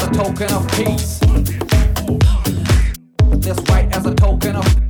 as a token of peace. This white as a token of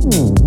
Mm-hmm.